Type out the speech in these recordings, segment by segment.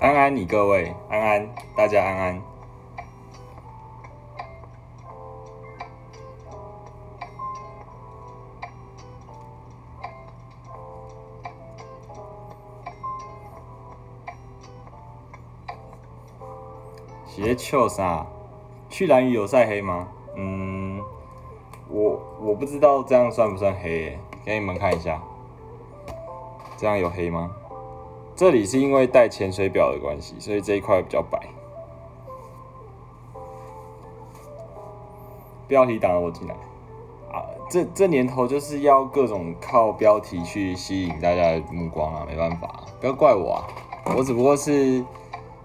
安安，你各位安安，大家安安。鞋球啥？去蓝鱼有晒黑吗？嗯，我我不知道这样算不算黑，给你们看一下，这样有黑吗？这里是因为带潜水表的关系，所以这一块比较白。标题挡了我进来啊！这这年头就是要各种靠标题去吸引大家的目光啊，没办法，不要怪我啊，我只不过是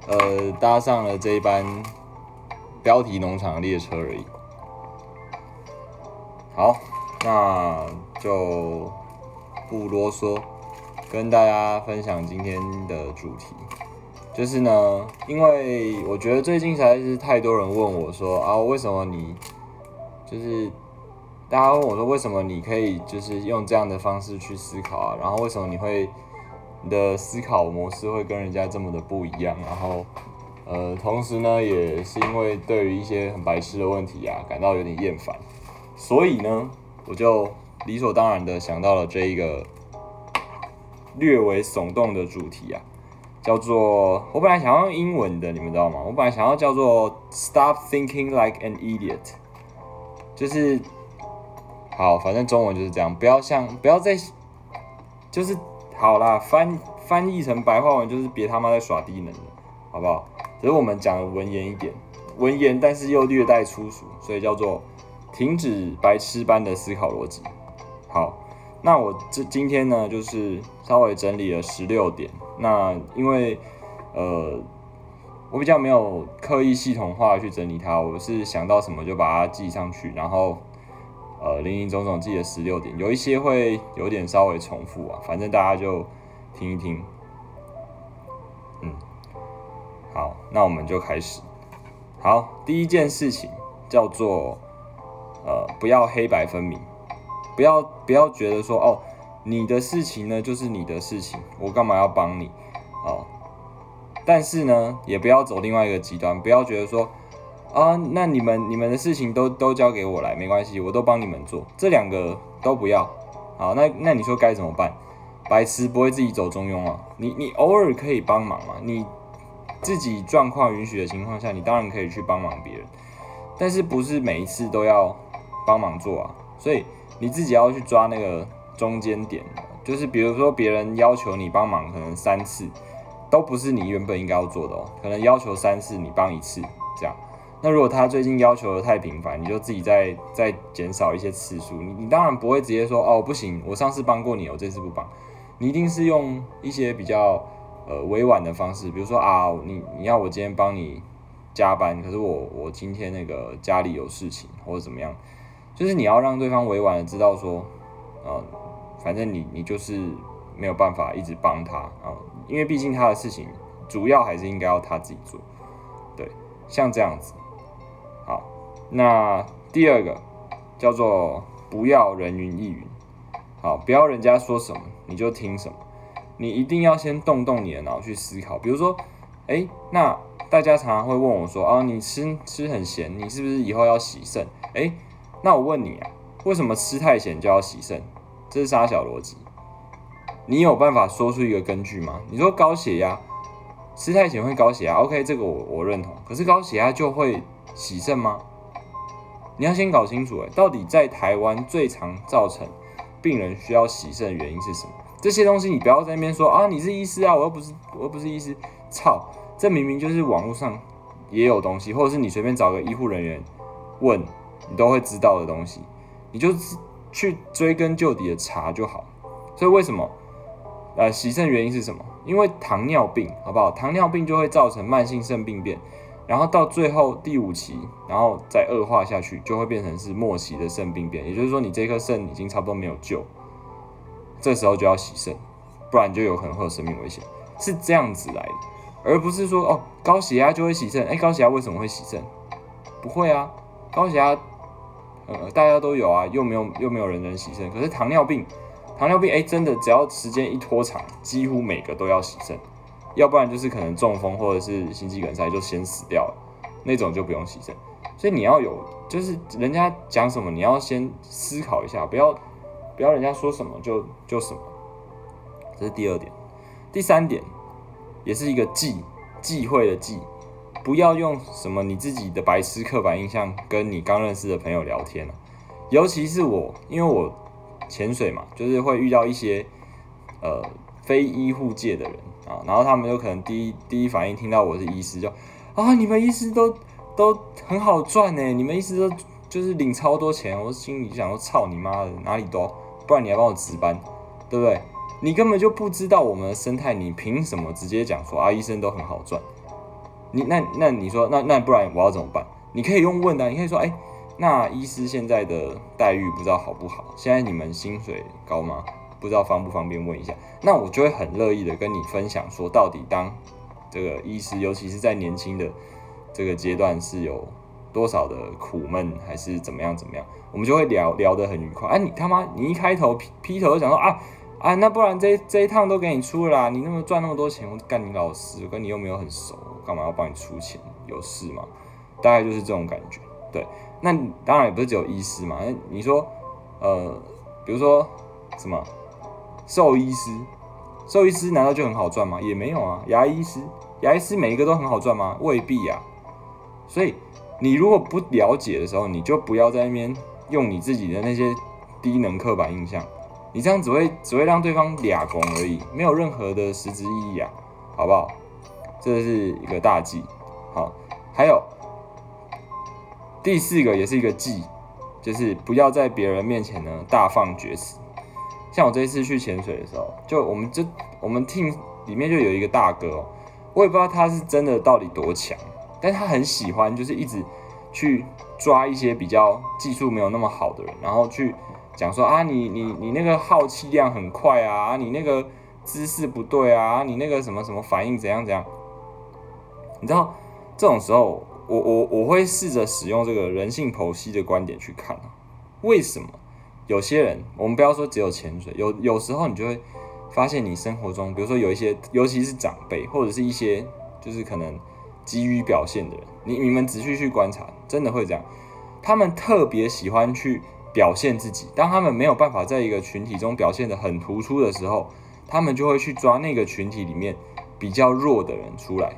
呃搭上了这一班标题农场列车而已。好，那就不啰嗦。跟大家分享今天的主题，就是呢，因为我觉得最近实在是太多人问我说啊，为什么你就是大家问我说，为什么你可以就是用这样的方式去思考啊？然后为什么你会你的思考模式会跟人家这么的不一样？然后呃，同时呢，也是因为对于一些很白痴的问题啊，感到有点厌烦，所以呢，我就理所当然的想到了这一个。略为耸动的主题啊，叫做我本来想要用英文的，你们知道吗？我本来想要叫做 Stop thinking like an idiot，就是好，反正中文就是这样，不要像不要再就是好啦，翻翻译成白话文就是别他妈在耍低能了，好不好？只是我们讲的文言一点，文言但是又略带粗俗，所以叫做停止白痴般的思考逻辑，好。那我这今天呢，就是稍微整理了十六点。那因为呃，我比较没有刻意系统化去整理它，我是想到什么就把它记上去，然后呃，林林总总记了十六点，有一些会有点稍微重复啊，反正大家就听一听。嗯，好，那我们就开始。好，第一件事情叫做呃，不要黑白分明。不要不要觉得说哦，你的事情呢就是你的事情，我干嘛要帮你哦？但是呢，也不要走另外一个极端，不要觉得说啊，那你们你们的事情都都交给我来，没关系，我都帮你们做，这两个都不要。好，那那你说该怎么办？白痴不会自己走中庸啊，你你偶尔可以帮忙嘛，你自己状况允许的情况下，你当然可以去帮忙别人，但是不是每一次都要帮忙做啊？所以。你自己要去抓那个中间点，就是比如说别人要求你帮忙，可能三次都不是你原本应该要做的哦，可能要求三次你帮一次这样。那如果他最近要求的太频繁，你就自己再再减少一些次数。你你当然不会直接说哦不行，我上次帮过你，我这次不帮。你一定是用一些比较呃委婉的方式，比如说啊你你要我今天帮你加班，可是我我今天那个家里有事情或者怎么样。就是你要让对方委婉的知道说，呃，反正你你就是没有办法一直帮他啊，因为毕竟他的事情主要还是应该要他自己做，对，像这样子。好，那第二个叫做不要人云亦云，好，不要人家说什么你就听什么，你一定要先动动你的脑去思考。比如说，哎，那大家常常会问我说，啊，你吃吃很咸，你是不是以后要洗肾？哎。那我问你啊，为什么吃太咸就要洗肾？这是啥小逻辑？你有办法说出一个根据吗？你说高血压吃太咸会高血压，OK，这个我我认同。可是高血压就会洗肾吗？你要先搞清楚，哎，到底在台湾最常造成病人需要洗肾的原因是什么？这些东西你不要在那边说啊，你是医师啊，我又不是我又不是医师，操，这明明就是网络上也有东西，或者是你随便找个医护人员问。你都会知道的东西，你就去追根究底的查就好。所以为什么呃洗肾原因是什么？因为糖尿病，好不好？糖尿病就会造成慢性肾病变，然后到最后第五期，然后再恶化下去，就会变成是末期的肾病变。也就是说，你这颗肾已经差不多没有救，这时候就要洗肾，不然就有可能会有生命危险。是这样子来的，而不是说哦高血压就会洗肾。哎，高血压为什么会洗肾？不会啊，高血压。呃，大家都有啊，又没有又没有人能洗肾。可是糖尿病，糖尿病哎，真的只要时间一拖长，几乎每个都要洗肾。要不然就是可能中风或者是心肌梗塞就先死掉了，那种就不用牺牲。所以你要有，就是人家讲什么，你要先思考一下，不要不要人家说什么就就什么。这是第二点，第三点也是一个忌忌讳的忌，不要用什么你自己的白痴刻板印象跟你刚认识的朋友聊天了，尤其是我，因为我潜水嘛，就是会遇到一些呃非医护界的人啊，然后他们有可能第一第一反应听到我是医师，就啊你们医师都都很好赚呢，你们医师都就是领超多钱，我心里想说操你妈的哪里多，不然你还帮我值班，对不对？你根本就不知道我们的生态，你凭什么直接讲说啊医生都很好赚？你那那你说那那不然我要怎么办？你可以用问的，你可以说哎，那医师现在的待遇不知道好不好？现在你们薪水高吗？不知道方不方便问一下？那我就会很乐意的跟你分享说，到底当这个医师，尤其是在年轻的这个阶段是有多少的苦闷，还是怎么样怎么样？我们就会聊聊得很愉快。哎，你他妈你一开头劈劈头就讲说啊。啊，那不然这这一趟都给你出了，你那么赚那么多钱，我干你老师，我跟你又没有很熟，干嘛要帮你出钱？有事吗？大概就是这种感觉。对，那当然也不是只有医师嘛，你说，呃，比如说什么兽医师，兽医师难道就很好赚吗？也没有啊。牙医师，牙医师每一个都很好赚吗？未必呀。所以你如果不了解的时候，你就不要在那边用你自己的那些低能刻板印象。你这样只会只会让对方俩攻而已，没有任何的实质意义啊，好不好？这是一个大忌。好，还有第四个也是一个忌，就是不要在别人面前呢大放厥词。像我这一次去潜水的时候，就我们这我们 team 里面就有一个大哥，我也不知道他是真的到底多强，但他很喜欢就是一直去抓一些比较技术没有那么好的人，然后去。讲说啊，你你你那个耗气量很快啊，你那个姿势不对啊，你那个什么什么反应怎样怎样？你知道这种时候，我我我会试着使用这个人性剖析的观点去看啊，为什么有些人，我们不要说只有潜水，有有时候你就会发现你生活中，比如说有一些，尤其是长辈或者是一些就是可能急于表现的人，你你们仔细去观察，真的会这样，他们特别喜欢去。表现自己，当他们没有办法在一个群体中表现得很突出的时候，他们就会去抓那个群体里面比较弱的人出来，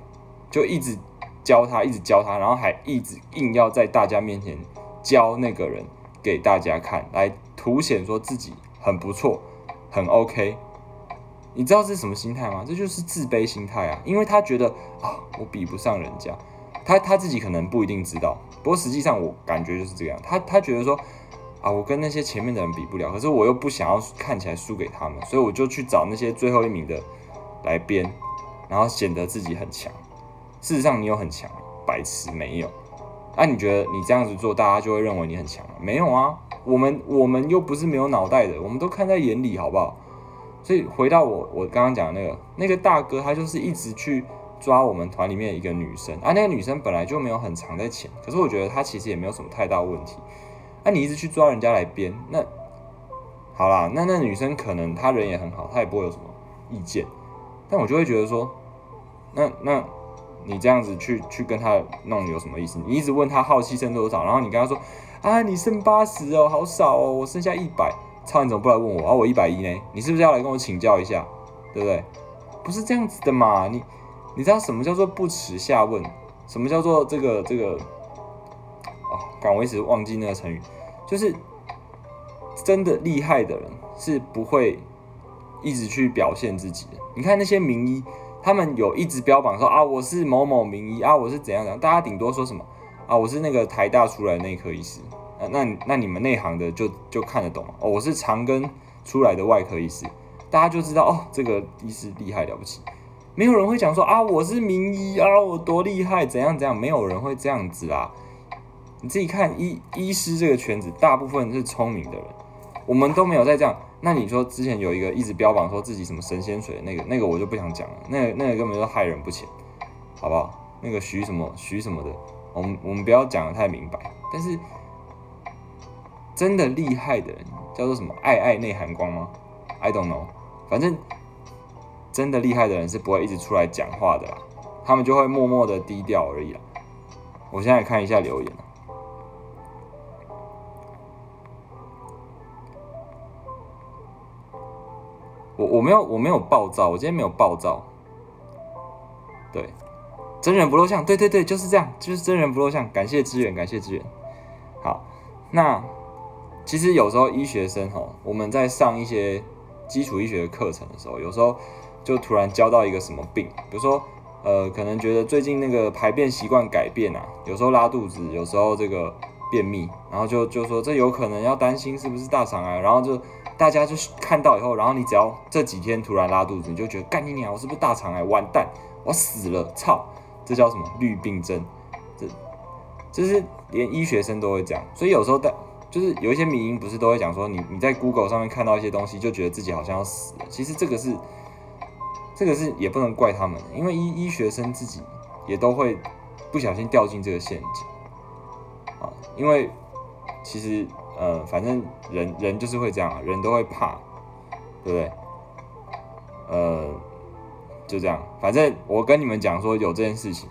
就一直教他，一直教他，然后还一直硬要在大家面前教那个人给大家看，来凸显说自己很不错，很 OK。你知道是什么心态吗？这就是自卑心态啊，因为他觉得啊，我比不上人家，他他自己可能不一定知道，不过实际上我感觉就是这样，他他觉得说。啊，我跟那些前面的人比不了，可是我又不想要看起来输给他们，所以我就去找那些最后一名的来编，然后显得自己很强。事实上，你有很强，白痴没有。那你觉得你这样子做，大家就会认为你很强吗？没有啊，我们我们又不是没有脑袋的，我们都看在眼里，好不好？所以回到我我刚刚讲的那个那个大哥，他就是一直去抓我们团里面一个女生啊，那个女生本来就没有很长在潜，可是我觉得她其实也没有什么太大问题。那你一直去抓人家来编，那好啦，那那女生可能她人也很好，她也不会有什么意见，但我就会觉得说，那那你这样子去去跟她弄有什么意思？你一直问她好奇剩多少，然后你跟她说啊，你剩八十哦，好少哦，我剩下一百，操你怎么不来问我啊？我一百一呢？你是不是要来跟我请教一下？对不对？不是这样子的嘛，你你知道什么叫做不耻下问？什么叫做这个这个？我一时忘记那个成语，就是真的厉害的人是不会一直去表现自己的。你看那些名医，他们有一直标榜说啊，我是某某名医啊，我是怎样怎样，大家顶多说什么啊，我是那个台大出来的内科医师，那那你们内行的就就看得懂哦，我是长庚出来的外科医师，大家就知道哦，这个医师厉害了不起。没有人会讲说啊，我是名医啊，我多厉害，怎样怎样，没有人会这样子啊。你自己看医医师这个圈子，大部分是聪明的人，我们都没有在这样。那你说之前有一个一直标榜说自己什么神仙水那个，那个我就不想讲了，那那个根本就害人不浅，好不好？那个徐什么徐什么的，我们我们不要讲的太明白。但是真的厉害的人叫做什么？爱爱内涵光吗？I don't know。反正真的厉害的人是不会一直出来讲话的啦，他们就会默默的低调而已啦。我现在看一下留言我我没有我没有暴躁，我今天没有暴躁。对，真人不露相，对对对，就是这样，就是真人不露相。感谢支援，感谢支援。好，那其实有时候医学生哈，我们在上一些基础医学的课程的时候，有时候就突然教到一个什么病，比如说呃，可能觉得最近那个排便习惯改变啊，有时候拉肚子，有时候这个便秘，然后就就说这有可能要担心是不是大肠癌，然后就。大家就是看到以后，然后你只要这几天突然拉肚子，你就觉得干你娘，我是不是大肠癌？完蛋，我死了！操，这叫什么绿病症？这，这是连医学生都会讲。所以有时候，但就是有一些民音不是都会讲说，你你在 Google 上面看到一些东西，就觉得自己好像要死了。其实这个是，这个是也不能怪他们，因为医医学生自己也都会不小心掉进这个陷阱啊，因为其实。呃，反正人人就是会这样，人都会怕，对不对？呃，就这样。反正我跟你们讲说有这件事情，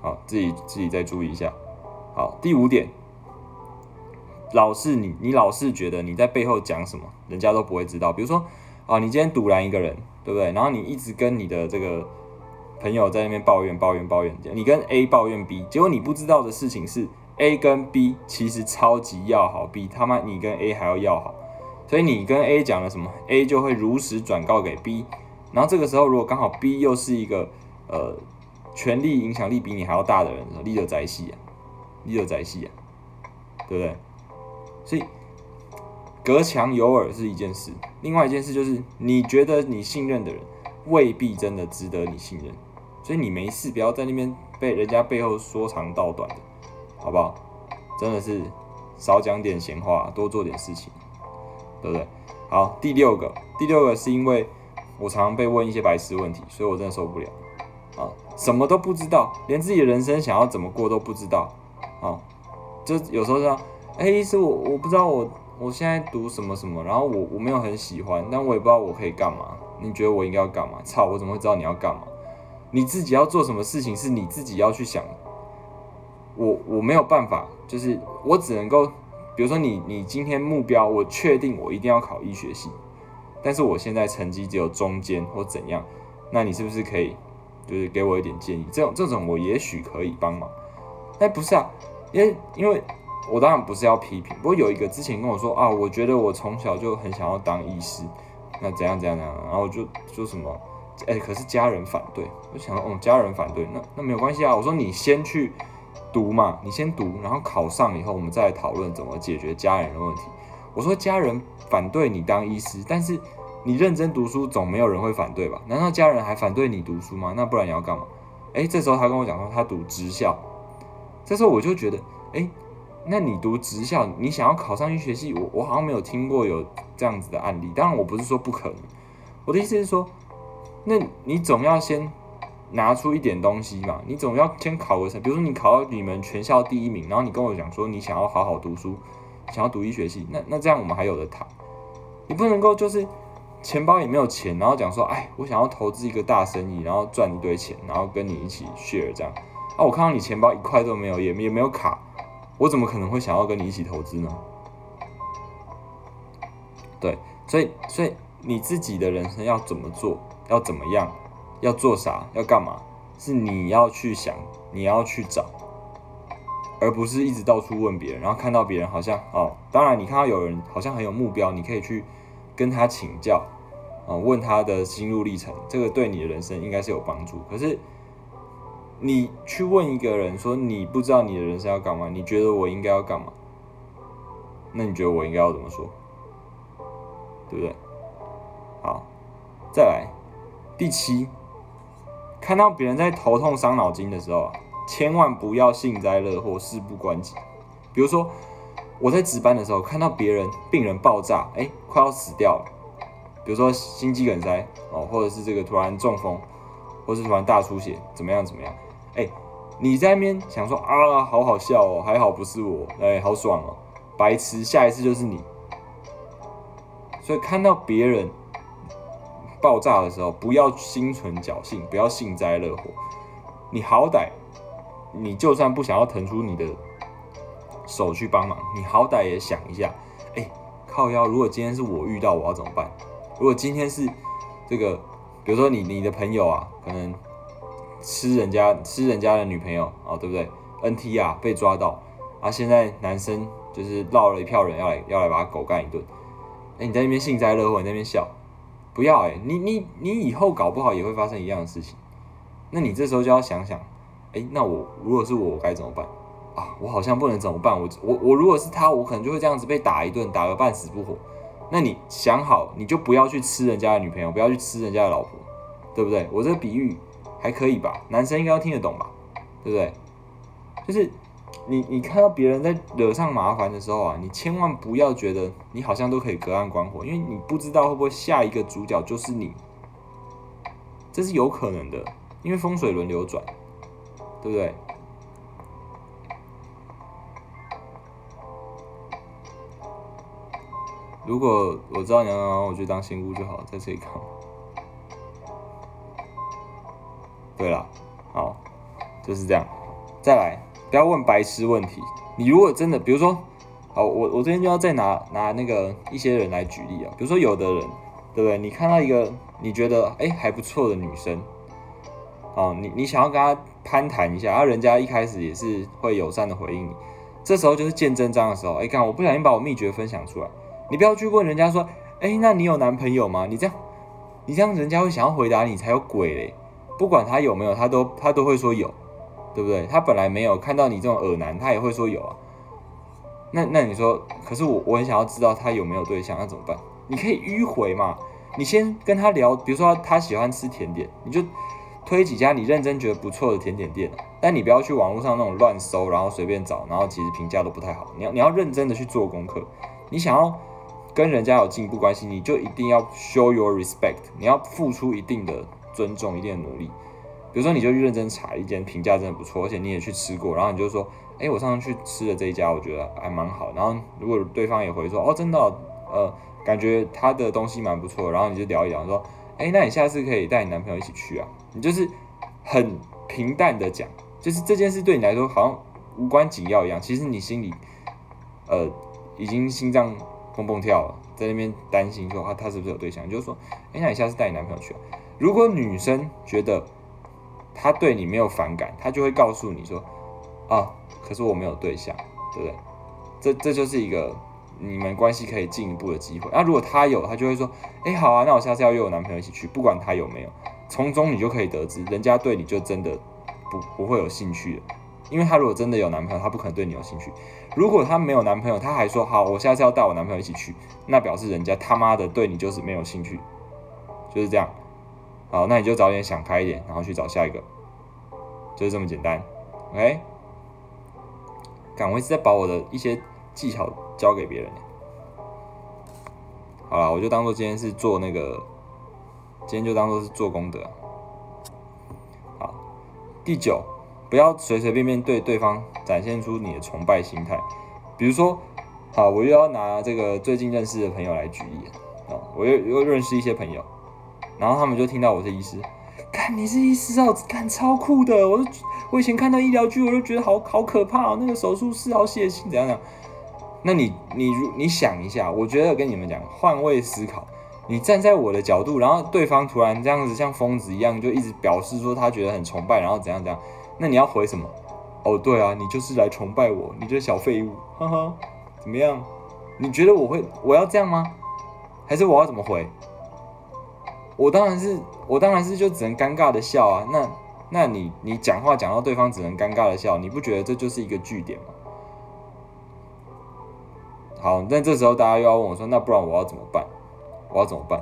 好，自己自己再注意一下。好，第五点，老是你你老是觉得你在背后讲什么，人家都不会知道。比如说啊，你今天堵拦一个人，对不对？然后你一直跟你的这个朋友在那边抱怨抱怨抱怨，你跟 A 抱怨 B，结果你不知道的事情是。A 跟 B 其实超级要好，比他妈你跟 A 还要要好，所以你跟 A 讲了什么，A 就会如实转告给 B，然后这个时候如果刚好 B 又是一个呃权力影响力比你还要大的人，立得在戏啊，立得在戏啊，对不对？所以隔墙有耳是一件事，另外一件事就是你觉得你信任的人未必真的值得你信任，所以你没事不要在那边被人家背后说长道短的。好不好？真的是少讲点闲话，多做点事情，对不对？好，第六个，第六个是因为我常常被问一些白痴问题，所以我真的受不了啊！什么都不知道，连自己的人生想要怎么过都不知道啊！就有时候说，哎，是我我不知道我我现在读什么什么，然后我我没有很喜欢，但我也不知道我可以干嘛。你觉得我应该要干嘛？操，我怎么会知道你要干嘛？你自己要做什么事情是你自己要去想。我我没有办法，就是我只能够，比如说你你今天目标，我确定我一定要考医学系，但是我现在成绩只有中间或怎样，那你是不是可以，就是给我一点建议？这种这种我也许可以帮忙，哎不是啊，因为因为我当然不是要批评，不过有一个之前跟我说啊，我觉得我从小就很想要当医师，那怎样怎样怎样，然后就说什么，哎可是家人反对，我想哦家人反对，那那没有关系啊，我说你先去。读嘛，你先读，然后考上以后，我们再来讨论怎么解决家人的问题。我说家人反对你当医师，但是你认真读书，总没有人会反对吧？难道家人还反对你读书吗？那不然你要干嘛？诶，这时候他跟我讲说他读职校，这时候我就觉得，诶，那你读职校，你想要考上医学系，我我好像没有听过有这样子的案例。当然我不是说不可能，我的意思是说，那你总要先。拿出一点东西嘛，你总要先考个成，比如说你考到你们全校第一名，然后你跟我讲说你想要好好读书，想要读医学系，那那这样我们还有的谈。你不能够就是钱包也没有钱，然后讲说，哎，我想要投资一个大生意，然后赚一堆钱，然后跟你一起 share 这样。啊，我看到你钱包一块都没有，也也没有卡，我怎么可能会想要跟你一起投资呢？对，所以所以你自己的人生要怎么做，要怎么样？要做啥？要干嘛？是你要去想，你要去找，而不是一直到处问别人。然后看到别人好像哦，当然你看到有人好像很有目标，你可以去跟他请教啊，问他的心路历程，这个对你的人生应该是有帮助。可是你去问一个人说你不知道你的人生要干嘛，你觉得我应该要干嘛？那你觉得我应该要怎么说？对不对？好，再来第七。看到别人在头痛伤脑筋的时候啊，千万不要幸灾乐祸、事不关己。比如说，我在值班的时候，看到别人病人爆炸，哎，快要死掉了。比如说心肌梗塞哦，或者是这个突然中风，或是突然大出血，怎么样怎么样？哎，你在那边想说啊，好好笑哦，还好不是我，哎，好爽哦，白痴，下一次就是你。所以看到别人爆炸的时候，不要心存侥幸，不要幸灾乐祸。你好歹，你就算不想要腾出你的手去帮忙，你好歹也想一下，哎，靠腰，如果今天是我遇到，我要怎么办？如果今天是这个，比如说你你的朋友啊，可能吃人家吃人家的女朋友啊，对不对？NT 啊，被抓到啊，现在男生就是绕了一票人要来要来把他狗干一顿，哎，你在那边幸灾乐祸，你在那边笑，不要哎，你你你以后搞不好也会发生一样的事情。那你这时候就要想想，哎，那我如果是我，我该怎么办啊？我好像不能怎么办？我我我如果是他，我可能就会这样子被打一顿，打个半死不活。那你想好，你就不要去吃人家的女朋友，不要去吃人家的老婆，对不对？我这个比喻还可以吧？男生应该要听得懂吧？对不对？就是你你看到别人在惹上麻烦的时候啊，你千万不要觉得你好像都可以隔岸观火，因为你不知道会不会下一个主角就是你，这是有可能的。因为风水轮流转，对不对？如果我知道你要，我就当仙姑就好，在这里看。对了，好，就是这样。再来，不要问白痴问题。你如果真的，比如说，好，我我这边就要再拿拿那个一些人来举例啊。比如说，有的人，对不对？你看到一个你觉得哎还不错的女生。哦，你你想要跟他攀谈一下，然后人家一开始也是会友善的回应你，这时候就是见真章的时候。哎，看我不小心把我秘诀分享出来，你不要去问人家说，哎，那你有男朋友吗？你这样，你这样人家会想要回答你才有鬼嘞。不管他有没有，他都他都会说有，对不对？他本来没有看到你这种耳男，他也会说有啊。那那你说，可是我我很想要知道他有没有对象，那怎么办？你可以迂回嘛，你先跟他聊，比如说他喜欢吃甜点，你就。推几家你认真觉得不错的甜点店，但你不要去网络上那种乱搜，然后随便找，然后其实评价都不太好。你要你要认真的去做功课。你想要跟人家有进一步关系，你就一定要 show your respect，你要付出一定的尊重，一定的努力。比如说，你就去认真查一间评价真的不错，而且你也去吃过，然后你就说，哎，我上次去吃的这一家，我觉得还蛮好。然后如果对方也回说，哦，真的，呃，感觉他的东西蛮不错，然后你就聊一聊，说，哎，那你下次可以带你男朋友一起去啊。你就是很平淡的讲，就是这件事对你来说好像无关紧要一样。其实你心里，呃，已经心脏蹦蹦跳了，在那边担心说啊，他是不是有对象？就是说，哎，那你下次带你男朋友去。如果女生觉得他对你没有反感，他就会告诉你说，啊，可是我没有对象，对不对？这这就是一个你们关系可以进一步的机会。那如果他有，他就会说，哎，好啊，那我下次要约我男朋友一起去，不管他有没有。从中你就可以得知，人家对你就真的不不会有兴趣了，因为他如果真的有男朋友，他不可能对你有兴趣。如果他没有男朋友，他还说好，我下次要带我男朋友一起去，那表示人家他妈的对你就是没有兴趣，就是这样。好，那你就早点想开一点，然后去找下一个，就是这么简单。OK，敢我一直在把我的一些技巧教给别人。好了，我就当做今天是做那个。今天就当做是做功德。好，第九，不要随随便便对对方展现出你的崇拜心态。比如说，好，我又要拿这个最近认识的朋友来举例啊，我又又认识一些朋友，然后他们就听到我是医师，看你是医师哦，看超酷的，我都我以前看到医疗剧，我就觉得好好可怕，那个手术室好血腥，怎样怎样？那你你如你想一下，我觉得跟你们讲，换位思考。你站在我的角度，然后对方突然这样子像疯子一样，就一直表示说他觉得很崇拜，然后怎样怎样，那你要回什么？哦，对啊，你就是来崇拜我，你这小废物，哈哈，怎么样？你觉得我会我要这样吗？还是我要怎么回？我当然是我当然是就只能尴尬的笑啊。那那你你讲话讲到对方只能尴尬的笑，你不觉得这就是一个据点吗？好，那这时候大家又要问我说，那不然我要怎么办？我要怎么办？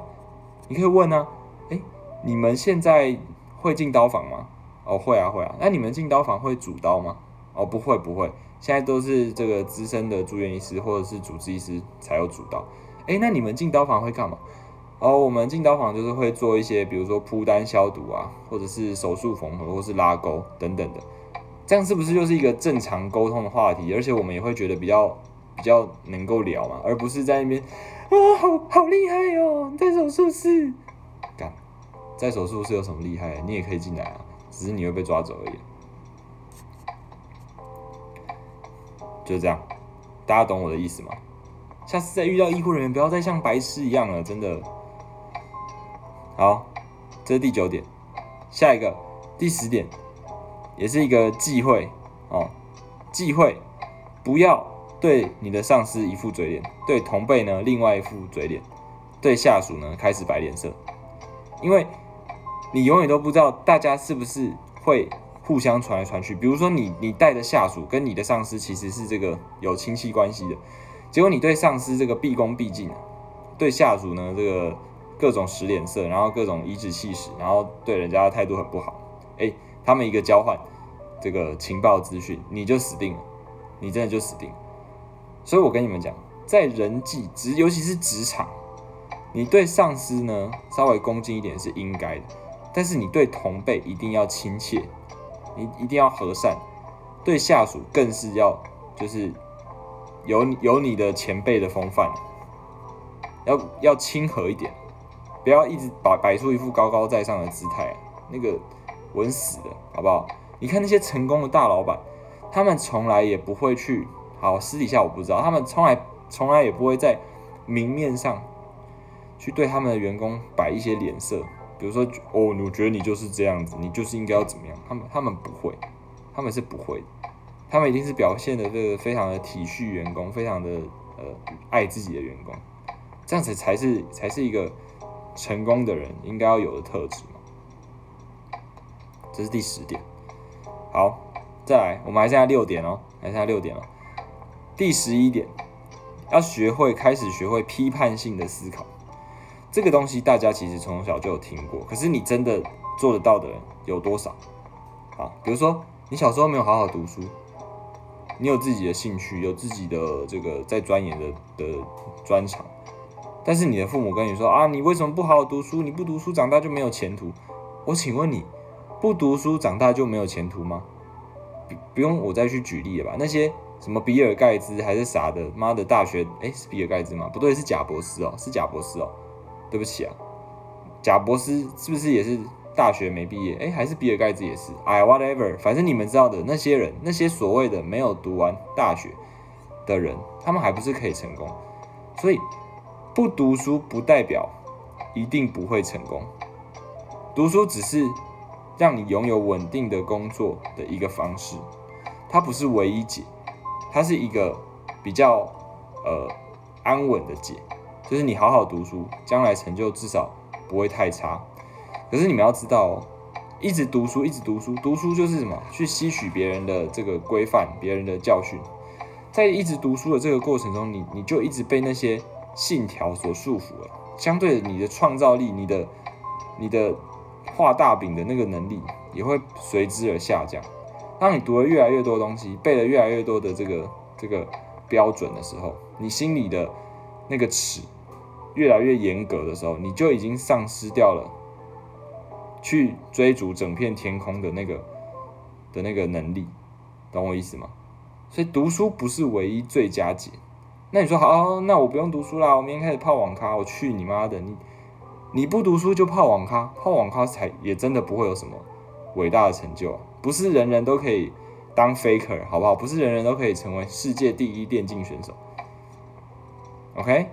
你可以问啊，哎，你们现在会进刀房吗？哦，会啊，会啊。那你们进刀房会主刀吗？哦，不会，不会。现在都是这个资深的住院医师或者是主治医师才有主刀。哎，那你们进刀房会干嘛？哦，我们进刀房就是会做一些，比如说铺单消毒啊，或者是手术缝合，或是拉钩等等的。这样是不是就是一个正常沟通的话题？而且我们也会觉得比较比较能够聊嘛，而不是在那边。啊，好好厉害哦！在手术室，干在手术室有什么厉害？你也可以进来啊，只是你会被抓走而已。就这样，大家懂我的意思吗？下次再遇到医护人员，不要再像白痴一样了，真的。好，这是第九点，下一个第十点，也是一个忌讳哦，忌讳不要对你的上司一副嘴脸，对同辈呢另外一副嘴脸，对下属呢开始摆脸色，因为你永远都不知道大家是不是会。互相传来传去，比如说你你带的下属跟你的上司其实是这个有亲戚关系的，结果你对上司这个毕恭毕敬，对下属呢这个各种使脸色，然后各种颐指气使，然后对人家的态度很不好，哎，他们一个交换这个情报资讯，你就死定了，你真的就死定了。所以我跟你们讲，在人际职，尤其是职场，你对上司呢稍微恭敬一点是应该的，但是你对同辈一定要亲切。你一定要和善，对下属更是要就是有有你的前辈的风范，要要亲和一点，不要一直摆摆出一副高高在上的姿态，那个稳死的好不好？你看那些成功的大老板，他们从来也不会去，好私底下我不知道，他们从来从来也不会在明面上去对他们的员工摆一些脸色。比如说，哦，我觉得你就是这样子，你就是应该要怎么样？他们他们不会，他们是不会，他们一定是表现的这个非常的体恤员工，非常的呃爱自己的员工，这样子才是才是一个成功的人应该要有的特质嘛。这是第十点。好，再来，我们还剩下六点哦，还剩下六点了。第十一点，要学会开始学会批判性的思考。这个东西大家其实从小就有听过，可是你真的做得到的人有多少？啊，比如说你小时候没有好好读书，你有自己的兴趣，有自己的这个在钻研的的专长，但是你的父母跟你说啊，你为什么不好好读书？你不读书长大就没有前途。我请问你，不读书长大就没有前途吗？不不用我再去举例了吧？那些什么比尔盖茨还是啥的，妈的大学，哎，是比尔盖茨吗？不对，是贾博士哦，是贾博士哦。对不起啊，贾博士是不是也是大学没毕业？哎，还是比尔盖茨也是？哎，whatever，反正你们知道的那些人，那些所谓的没有读完大学的人，他们还不是可以成功？所以不读书不代表一定不会成功，读书只是让你拥有稳定的工作的一个方式，它不是唯一解，它是一个比较呃安稳的解。就是你好好读书，将来成就至少不会太差。可是你们要知道哦，一直读书，一直读书，读书就是什么？去吸取别人的这个规范，别人的教训。在一直读书的这个过程中，你你就一直被那些信条所束缚了。相对，你的创造力，你的你的画大饼的那个能力也会随之而下降。当你读了越来越多东西，背了越来越多的这个这个标准的时候，你心里的那个尺。越来越严格的时候，你就已经丧失掉了去追逐整片天空的那个的那个能力，懂我意思吗？所以读书不是唯一最佳解。那你说好，那我不用读书啦，我明天开始泡网咖。我去你妈的！你你不读书就泡网咖，泡网咖才也真的不会有什么伟大的成就啊！不是人人都可以当 faker，好不好？不是人人都可以成为世界第一电竞选手。OK。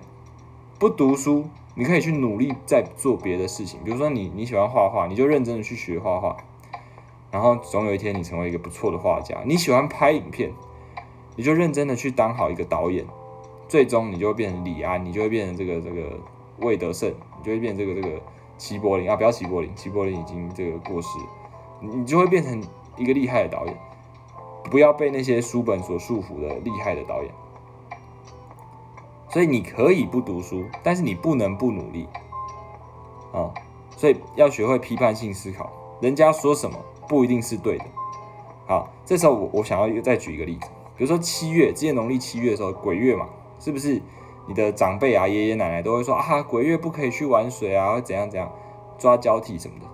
不读书，你可以去努力在做别的事情。比如说，你你喜欢画画，你就认真的去学画画，然后总有一天你成为一个不错的画家。你喜欢拍影片，你就认真的去当好一个导演，最终你就会变成李安，你就会变成这个这个魏德胜，你就会变这个这个齐柏林啊，不要齐柏林，齐柏林已经这个过世，你就会变成一个厉害的导演。不要被那些书本所束缚的厉害的导演。所以你可以不读书，但是你不能不努力啊！所以要学会批判性思考，人家说什么不一定是对的。好，这时候我我想要再举一个例子，比如说七月，之前农历七月的时候，鬼月嘛，是不是你的长辈啊、爷爷奶奶都会说啊，鬼月不可以去玩水啊，怎样怎样，抓交替什么的。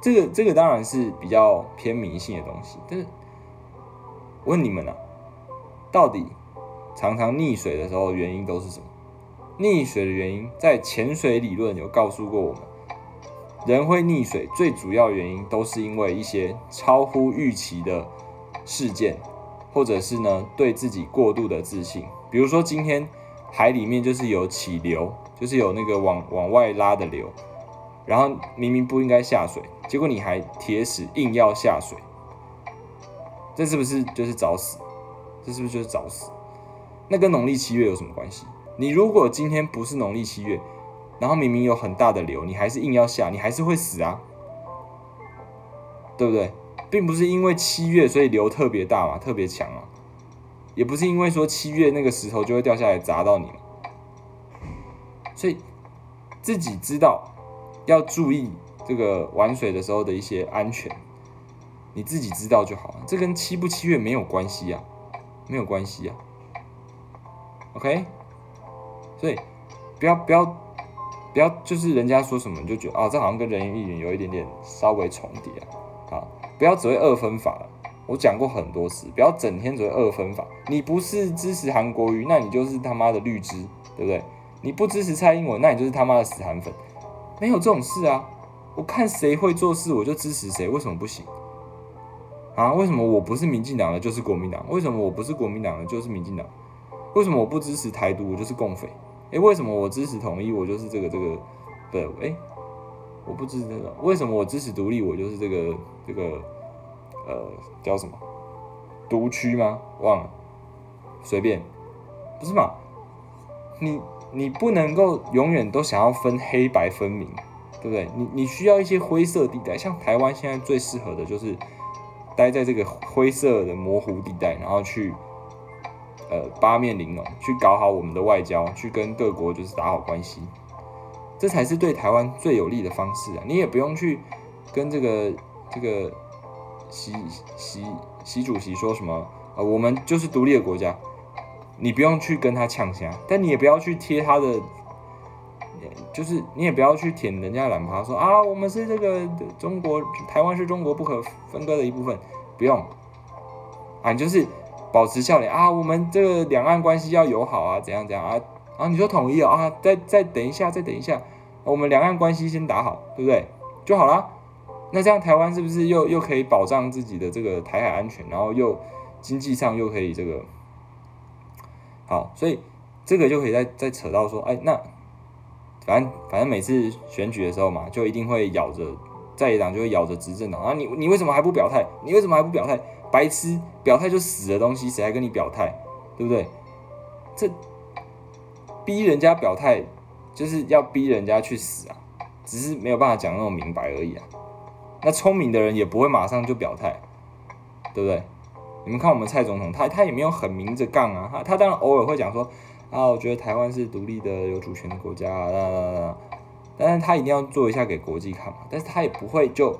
这个这个当然是比较偏迷信的东西，但是问你们呢，到底？常常溺水的时候，原因都是什么？溺水的原因，在潜水理论有告诉过我们，人会溺水，最主要原因都是因为一些超乎预期的事件，或者是呢对自己过度的自信。比如说今天海里面就是有起流，就是有那个往往外拉的流，然后明明不应该下水，结果你还铁死硬要下水，这是不是就是找死？这是不是就是找死？那跟农历七月有什么关系？你如果今天不是农历七月，然后明明有很大的流，你还是硬要下，你还是会死啊，对不对？并不是因为七月所以流特别大嘛，特别强啊，也不是因为说七月那个石头就会掉下来砸到你嘛，所以自己知道要注意这个玩水的时候的一些安全，你自己知道就好了，这跟七不七月没有关系啊，没有关系啊，OK。所以，不要不要不要，就是人家说什么你就觉得啊，这好像跟人云亦云有一点点稍微重叠啊。好，不要只会二分法我讲过很多次，不要整天只会二分法。你不是支持韩国瑜，那你就是他妈的绿枝，对不对？你不支持蔡英文，那你就是他妈的死韩粉。没有这种事啊！我看谁会做事，我就支持谁。为什么不行？啊？为什么我不是民进党的就是国民党？为什么我不是国民党的就是民进党？为什么我不支持台独，我就是共匪？哎，为什么我支持统一，我就是这个这个，对，哎，我不支持这个。为什么我支持独立，我就是这个这个，呃，叫什么独区吗？忘了，随便，不是嘛？你你不能够永远都想要分黑白分明，对不对？你你需要一些灰色地带，像台湾现在最适合的就是待在这个灰色的模糊地带，然后去。呃，八面玲珑，去搞好我们的外交，去跟各国就是打好关系，这才是对台湾最有利的方式啊！你也不用去跟这个这个习习习主席说什么，呃，我们就是独立的国家，你不用去跟他呛下，但你也不要去贴他的，就是你也不要去舔人家懒趴，说啊，我们是这个中国，台湾是中国不可分割的一部分，不用，啊，你就是。保持笑脸啊！我们这个两岸关系要友好啊，怎样怎样啊？啊，你说统一？啊，再再等一下，再等一下，我们两岸关系先打好，对不对？就好了。那这样台湾是不是又又可以保障自己的这个台海安全，然后又经济上又可以这个好？所以这个就可以再再扯到说，哎，那反正反正每次选举的时候嘛，就一定会咬着在野党就会咬着执政党啊，你你为什么还不表态？你为什么还不表态？白痴，表态就死的东西，谁还跟你表态？对不对？这逼人家表态，就是要逼人家去死啊！只是没有办法讲那么明白而已啊。那聪明的人也不会马上就表态，对不对？你们看我们蔡总统，他他也没有很明着杠啊，他他当然偶尔会讲说啊，我觉得台湾是独立的、有主权的国家啊，但是他一定要做一下给国际看嘛。但是他也不会就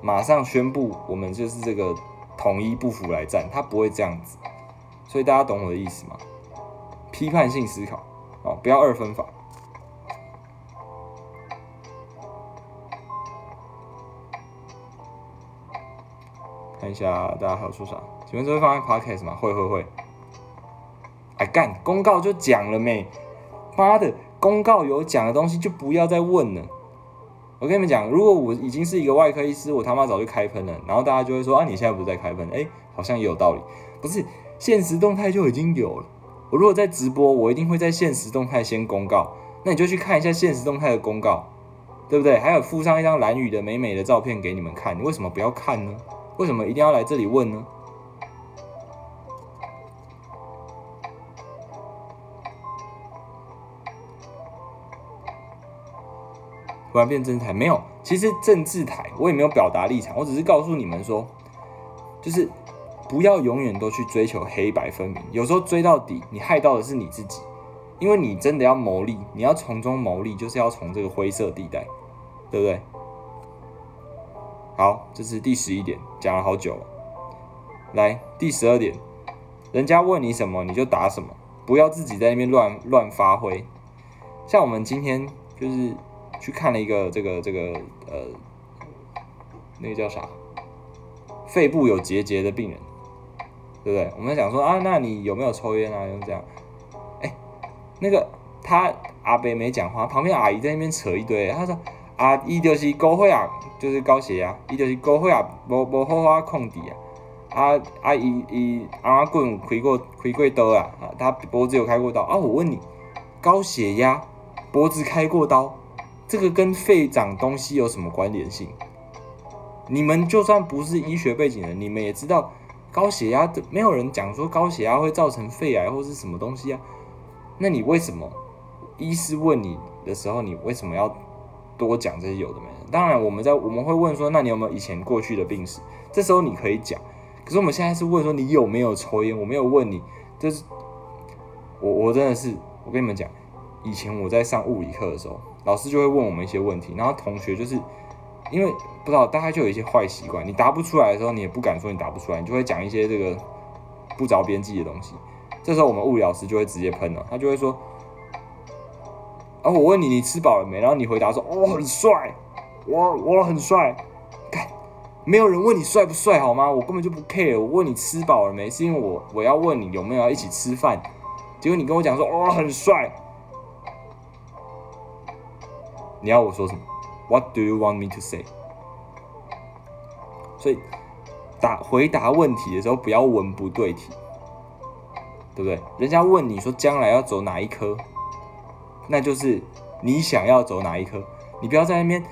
马上宣布我们就是这个。统一不服来战，他不会这样子，所以大家懂我的意思吗？批判性思考哦，不要二分法。看一下大家还有说啥？请问这会放在 podcast 吗？会会会。哎干，公告就讲了没？妈的，公告有讲的东西就不要再问了。我跟你们讲，如果我已经是一个外科医师，我他妈早就开喷了。然后大家就会说啊，你现在不是在开喷？哎，好像也有道理。不是，现实动态就已经有了。我如果在直播，我一定会在现实动态先公告。那你就去看一下现实动态的公告，对不对？还有附上一张蓝雨的美美的照片给你们看。你为什么不要看呢？为什么一定要来这里问呢？突然变政治台没有，其实政治台我也没有表达立场，我只是告诉你们说，就是不要永远都去追求黑白分明，有时候追到底，你害到的是你自己，因为你真的要谋利，你要从中谋利，就是要从这个灰色地带，对不对？好，这是第十一点，讲了好久了。来，第十二点，人家问你什么你就答什么，不要自己在那边乱乱发挥。像我们今天就是。去看了一个这个这个呃，那个叫啥？肺部有结节的病人，对不对？我们想说啊，那你有没有抽烟啊？用这样，哎，那个他阿北没讲话，旁边阿姨在那边扯一堆。他说啊，伊就是高血压，就是高血压，伊就是高血压，无无好好控制啊。啊啊，伊伊阿棍开过开过刀啊，啊，他脖子有开过刀啊。我问你，高血压脖子开过刀，这个跟肺长东西有什么关联性？你们就算不是医学背景的，你们也知道高血压的，没有人讲说高血压会造成肺癌或是什么东西啊。那你为什么医师问你的时候，你为什么要多讲这些有的没的？当然，我们在我们会问说，那你有没有以前过去的病史？这时候你可以讲。可是我们现在是问说你有没有抽烟？我没有问你，就是我我真的是我跟你们讲，以前我在上物理课的时候，老师就会问我们一些问题，然后同学就是因为不知道大概就有一些坏习惯，你答不出来的时候，你也不敢说你答不出来，你就会讲一些这个不着边际的东西。这时候我们物理老师就会直接喷了，他就会说：“啊，我问你你吃饱了没？”然后你回答说：“我很帅，我我很帅。”没有人问你帅不帅好吗？我根本就不 care。我问你吃饱了没，是因为我我要问你有没有要一起吃饭。结果你跟我讲说哦很帅，你要我说什么？What do you want me to say？所以答回答问题的时候不要文不对题，对不对？人家问你说将来要走哪一科，那就是你想要走哪一科，你不要在那边。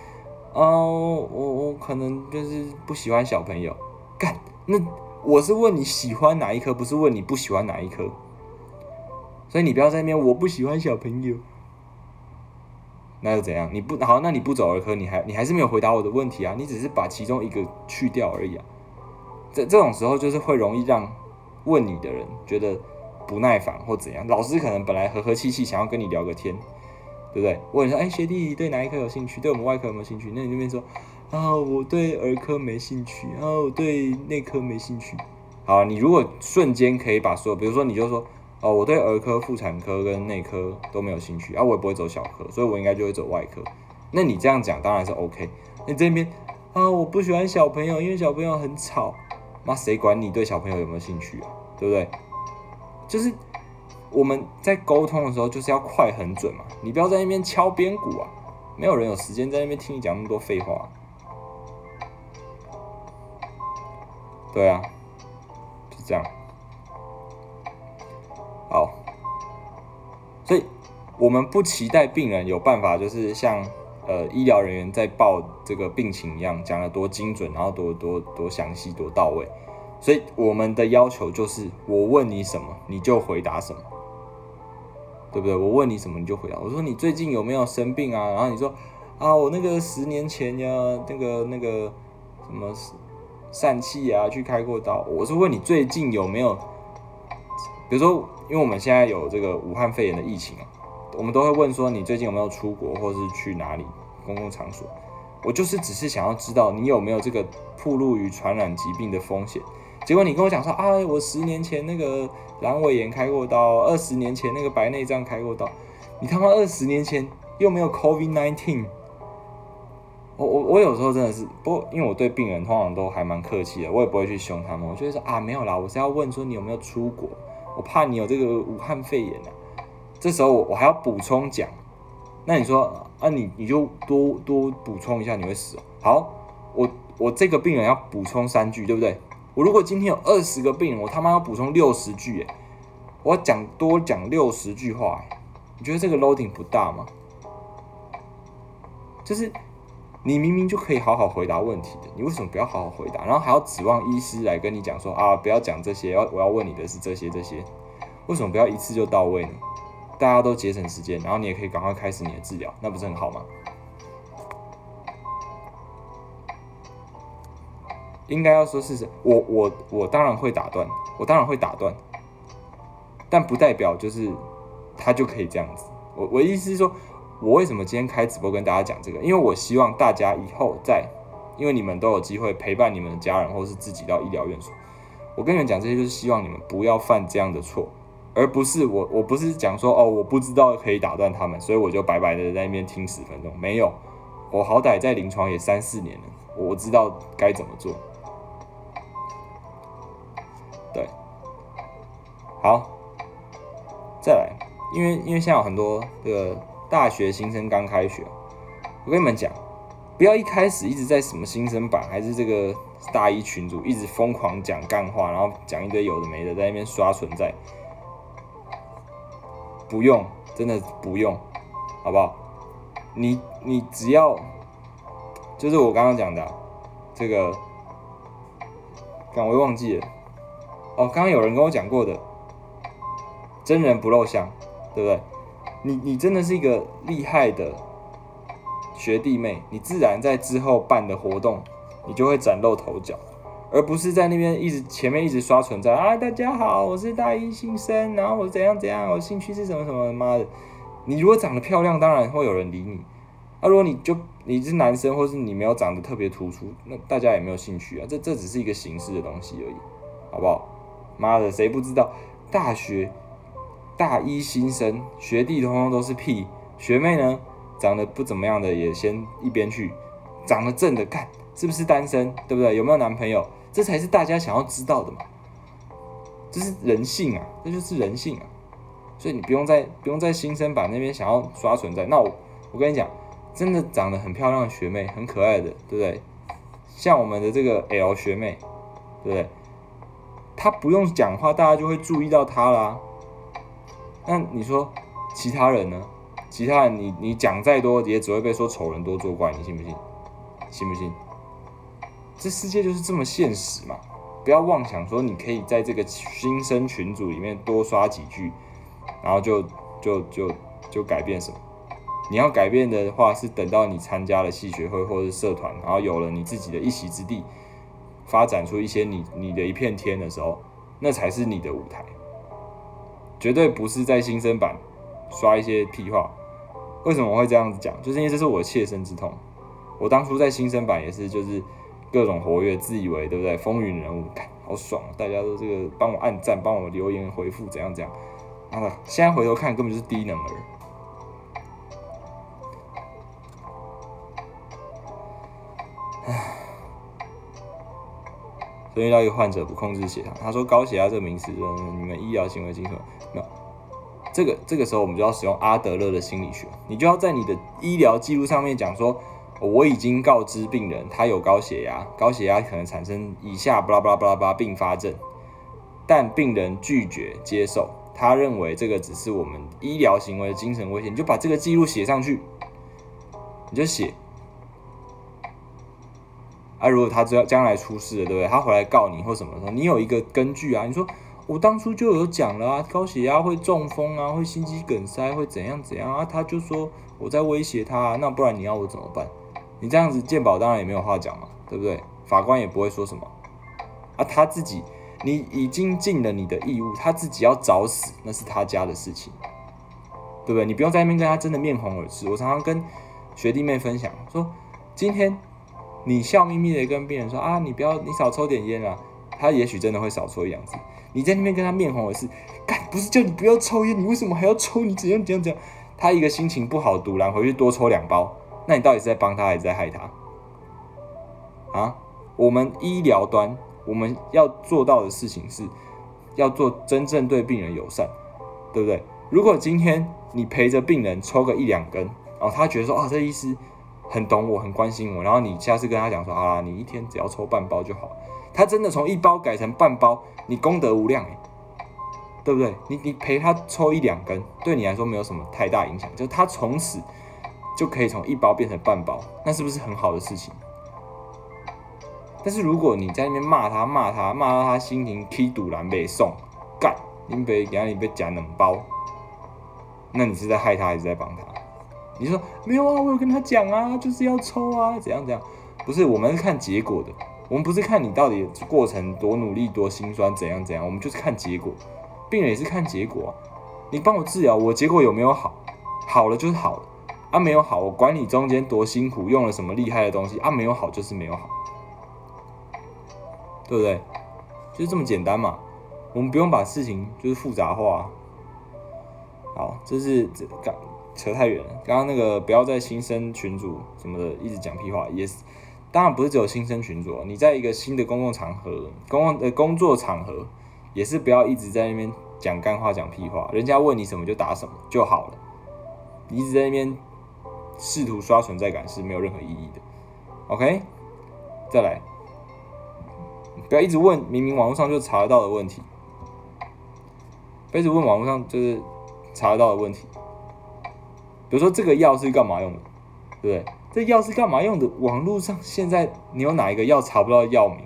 哦，我我可能就是不喜欢小朋友，干那我是问你喜欢哪一科，不是问你不喜欢哪一科，所以你不要在那边我不喜欢小朋友，那又怎样？你不好，那你不走儿科，你还你还是没有回答我的问题啊，你只是把其中一个去掉而已啊，这这种时候就是会容易让问你的人觉得不耐烦或怎样，老师可能本来和和气气想要跟你聊个天。对不对？问说，哎，学弟对哪一科有兴趣？对我们外科有没有兴趣？那你那边说，啊，我对儿科没兴趣，啊，我对内科没兴趣。好，你如果瞬间可以把所有，比如说你就说，哦，我对儿科、妇产科跟内科都没有兴趣，啊，我也不会走小科，所以我应该就会走外科。那你这样讲当然是 OK。那这边，啊，我不喜欢小朋友，因为小朋友很吵。那谁管你对小朋友有没有兴趣啊？对不对？就是。我们在沟通的时候就是要快很准嘛，你不要在那边敲边鼓啊，没有人有时间在那边听你讲那么多废话。对啊，就这样。好，所以我们不期待病人有办法，就是像呃医疗人员在报这个病情一样，讲的多精准，然后多多多详细，多到位。所以我们的要求就是，我问你什么，你就回答什么。对不对？我问你什么你就回答。我说你最近有没有生病啊？然后你说啊，我那个十年前呀，那个那个什么疝气啊，去开过刀。我是问你最近有没有，比如说，因为我们现在有这个武汉肺炎的疫情啊，我们都会问说你最近有没有出国或是去哪里公共场所。我就是只是想要知道你有没有这个暴露于传染疾病的风险。结果你跟我讲说啊，我十年前那个阑尾炎开过刀，二十年前那个白内障开过刀，你他妈二十年前又没有 COVID nineteen。我我我有时候真的是，不过因为我对病人通常都还蛮客气的，我也不会去凶他们。我就会说啊，没有啦，我是要问说你有没有出国，我怕你有这个武汉肺炎啊。这时候我我还要补充讲，那你说啊，你你就多多补充一下，你会死。好，我我这个病人要补充三句，对不对？我如果今天有二十个病人，我他妈要补充六十句，哎，我要讲多讲六十句话，你觉得这个 loading 不大吗？就是你明明就可以好好回答问题的，你为什么不要好好回答，然后还要指望医师来跟你讲说啊，不要讲这些，要我要问你的是这些这些，为什么不要一次就到位呢？大家都节省时间，然后你也可以赶快开始你的治疗，那不是很好吗？应该要说是谁？我我我当然会打断，我当然会打断，但不代表就是他就可以这样子。我我意思是说，我为什么今天开直播跟大家讲这个？因为我希望大家以后在，因为你们都有机会陪伴你们的家人或是自己到医疗院所。我跟你们讲这些，就是希望你们不要犯这样的错，而不是我我不是讲说哦，我不知道可以打断他们，所以我就白白的在那边听十分钟。没有，我好歹在临床也三四年了，我知道该怎么做。好，再来，因为因为现在有很多这个大学新生刚开学，我跟你们讲，不要一开始一直在什么新生版还是这个大一群组一直疯狂讲干话，然后讲一堆有的没的，在那边刷存在。不用，真的不用，好不好？你你只要，就是我刚刚讲的这个，刚我又忘记了。哦，刚刚有人跟我讲过的，真人不露相，对不对？你你真的是一个厉害的学弟妹，你自然在之后办的活动，你就会崭露头角，而不是在那边一直前面一直刷存在啊！大家好，我是大一新生，然后我怎样怎样，我兴趣是什么什么？妈的，你如果长得漂亮，当然会有人理你。啊，如果你就你是男生，或是你没有长得特别突出，那大家也没有兴趣啊。这这只是一个形式的东西而已，好不好？妈的，谁不知道大学大一新生学弟通通都是屁，学妹呢长得不怎么样的也先一边去，长得正的干是不是单身，对不对？有没有男朋友？这才是大家想要知道的嘛。这是人性啊，这就是人性啊。所以你不用在不用在新生版那边想要刷存在。那我我跟你讲，真的长得很漂亮的学妹，很可爱的，对不对？像我们的这个 L 学妹，对不对？她不用讲话，大家就会注意到她啦。那你说其他人呢？其他人你你讲再多，也只会被说丑人多作怪，你信不信？信不信？这世界就是这么现实嘛！不要妄想说你可以在这个新生群组里面多刷几句，然后就就就就改变什么？你要改变的话，是等到你参加了系学会或者是社团，然后有了你自己的一席之地。发展出一些你你的一片天的时候，那才是你的舞台，绝对不是在新生版刷一些屁话。为什么我会这样子讲？就是因为这是我切身之痛。我当初在新生版也是，就是各种活跃，自以为对不对？风云人物，好爽，大家都这个帮我按赞，帮我留言回复，怎样怎样。啊，现在回头看，根本就是低能儿。遇到一个患者不控制血糖，他说高血压这个名词，你们医疗行为精神那？这个这个时候我们就要使用阿德勒的心理学，你就要在你的医疗记录上面讲说，我已经告知病人他有高血压，高血压可能产生以下巴拉巴拉巴拉巴拉并发症，但病人拒绝接受，他认为这个只是我们医疗行为的精神危险，你就把这个记录写上去，你就写。啊，如果他将将来出事了，对不对？他回来告你或什么的时候，你有一个根据啊。你说我当初就有讲了啊，高血压会中风啊，会心肌梗塞，会怎样怎样啊？他就说我在威胁他啊，那不然你要我怎么办？你这样子鉴宝当然也没有话讲嘛，对不对？法官也不会说什么啊。他自己，你已经尽了你的义务，他自己要找死那是他家的事情，对不对？你不用在那边跟他真的面红耳赤。我常常跟学弟妹分享说，今天。你笑眯眯的跟病人说啊，你不要，你少抽点烟啊。他也许真的会少抽一两支。你在那边跟他面红耳赤，干不是叫你不要抽烟，你为什么还要抽？你怎样怎样怎样？他一个心情不好，堵然回去多抽两包，那你到底是在帮他还是在害他？啊，我们医疗端我们要做到的事情是，要做真正对病人友善，对不对？如果今天你陪着病人抽个一两根，然后他觉得说啊，这医师。很懂我，很关心我，然后你下次跟他讲说，啊，你一天只要抽半包就好。他真的从一包改成半包，你功德无量诶，对不对？你你陪他抽一两根，对你来说没有什么太大影响，就他从此就可以从一包变成半包，那是不是很好的事情？但是如果你在那边骂他，骂他，骂到他心情踢堵然被送干，你被给你被夹冷包，那你是在害他还是在帮他？你说没有啊，我有跟他讲啊，就是要抽啊，怎样怎样？不是，我们是看结果的，我们不是看你到底过程多努力多心酸怎样怎样，我们就是看结果。病人也是看结果，啊你帮我治疗，我结果有没有好？好了就是好了，啊没有好，我管你中间多辛苦，用了什么厉害的东西，啊没有好就是没有好，对不对？就是这么简单嘛，我们不用把事情就是复杂化。好，这是这刚。扯太远了，刚刚那个不要在新生群组什么的一直讲屁话，也是，当然不是只有新生群组，你在一个新的公共场合、公共的工作场合，也是不要一直在那边讲干话、讲屁话，人家问你什么就答什么就好了，你一直在那边试图刷存在感是没有任何意义的，OK，再来，不要一直问明明网络上就查得到的问题，不要一直问网络上就是查得到的问题。比如说这个药是干嘛用的，对不对？这药是干嘛用的？网络上现在你有哪一个药查不到药名？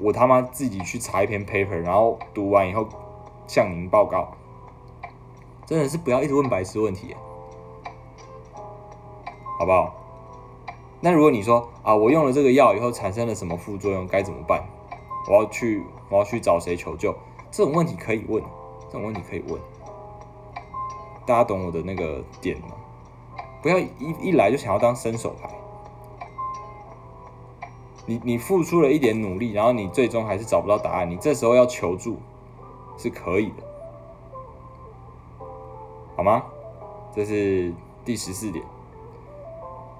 我他妈自己去查一篇 paper，然后读完以后向您报告。真的是不要一直问白痴问题，好不好？那如果你说啊，我用了这个药以后产生了什么副作用，该怎么办？我要去我要去找谁求救？这种问题可以问，这种问题可以问。大家懂我的那个点吗？不要一一来就想要当伸手牌。你你付出了一点努力，然后你最终还是找不到答案，你这时候要求助是可以的，好吗？这是第十四点。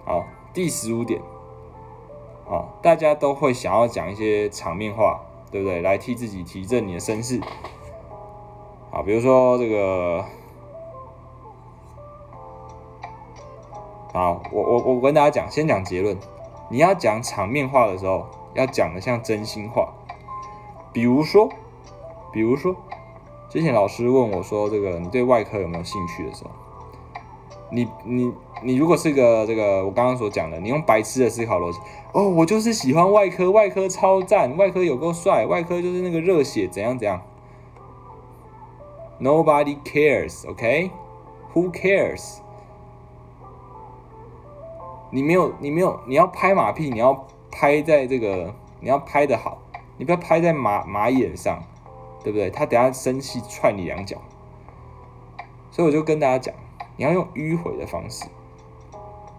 好，第十五点。好，大家都会想要讲一些场面话，对不对？来替自己提振你的身势。好，比如说这个。好，我我我跟大家讲，先讲结论。你要讲场面话的时候，要讲的像真心话。比如说，比如说，之前老师问我说：“这个你对外科有没有兴趣？”的时候，你你你如果是个这个我刚刚所讲的，你用白痴的思考逻辑，哦，我就是喜欢外科，外科超赞，外科有够帅，外科就是那个热血怎样怎样。Nobody cares，OK？Who cares？你没有，你没有，你要拍马屁，你要拍在这个，你要拍的好，你不要拍在马马眼上，对不对？他等下生气踹你两脚，所以我就跟大家讲，你要用迂回的方式。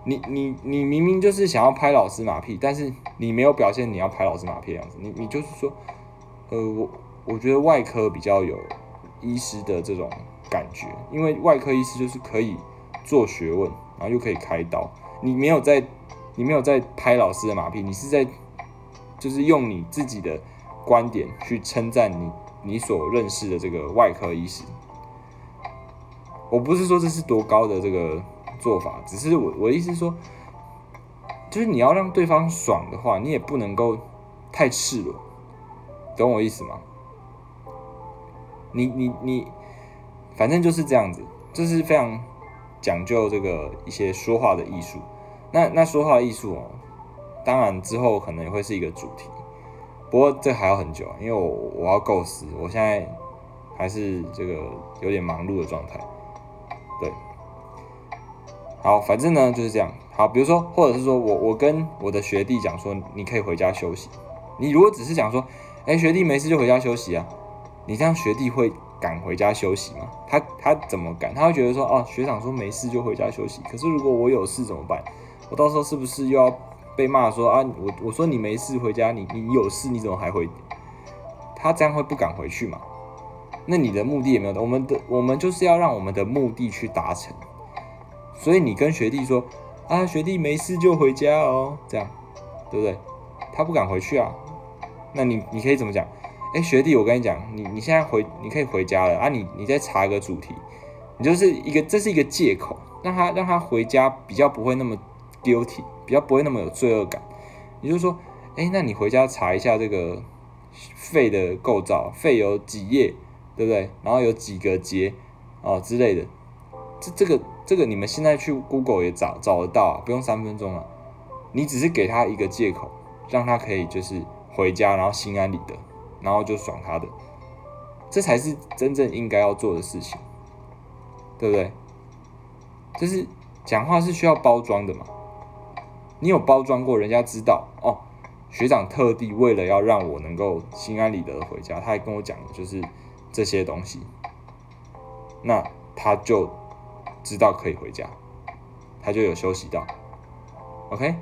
你你你明明就是想要拍老师马屁，但是你没有表现你要拍老师马屁的样子，你你就是说，呃，我我觉得外科比较有医师的这种感觉，因为外科医师就是可以做学问，然后又可以开刀。你没有在，你没有在拍老师的马屁，你是在，就是用你自己的观点去称赞你你所认识的这个外科医师。我不是说这是多高的这个做法，只是我我的意思说，就是你要让对方爽的话，你也不能够太赤裸，懂我意思吗？你你你，反正就是这样子，这是非常。讲究这个一些说话的艺术，那那说话艺术哦，当然之后可能也会是一个主题，不过这还要很久，因为我我要构思，我现在还是这个有点忙碌的状态，对，好，反正呢就是这样，好，比如说或者是说我我跟我的学弟讲说，你可以回家休息，你如果只是讲说，哎，学弟没事就回家休息啊，你这样学弟会。赶回家休息吗？他他怎么敢？他会觉得说，哦，学长说没事就回家休息。可是如果我有事怎么办？我到时候是不是又要被骂说啊？我我说你没事回家，你你有事你怎么还回？他这样会不敢回去嘛？那你的目的也没有？我们的我们就是要让我们的目的去达成。所以你跟学弟说啊，学弟没事就回家哦，这样对不对？他不敢回去啊。那你你可以怎么讲？哎，学弟，我跟你讲，你你现在回，你可以回家了啊！你你再查一个主题，你就是一个，这是一个借口，让他让他回家比较不会那么 guilty，比较不会那么有罪恶感。也就是说，哎，那你回家查一下这个肺的构造，肺有几页，对不对？然后有几个节哦之类的，这这个这个你们现在去 Google 也找找得到，不用三分钟啊。你只是给他一个借口，让他可以就是回家，然后心安理得。然后就爽他的，这才是真正应该要做的事情，对不对？就是讲话是需要包装的嘛。你有包装过，人家知道哦。学长特地为了要让我能够心安理得的回家，他还跟我讲就是这些东西，那他就知道可以回家，他就有休息到。OK，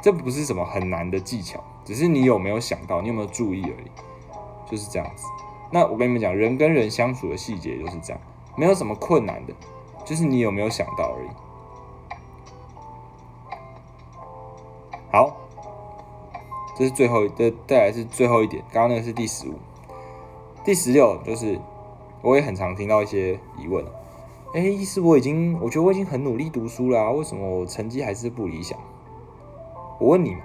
这不是什么很难的技巧。只是你有没有想到，你有没有注意而已，就是这样子。那我跟你们讲，人跟人相处的细节就是这样，没有什么困难的，就是你有没有想到而已。好，这是最后的，再来是最后一点。刚刚那个是第十五，第十六就是我也很常听到一些疑问，哎，意思我已经，我觉得我已经很努力读书了，为什么我成绩还是不理想？我问你，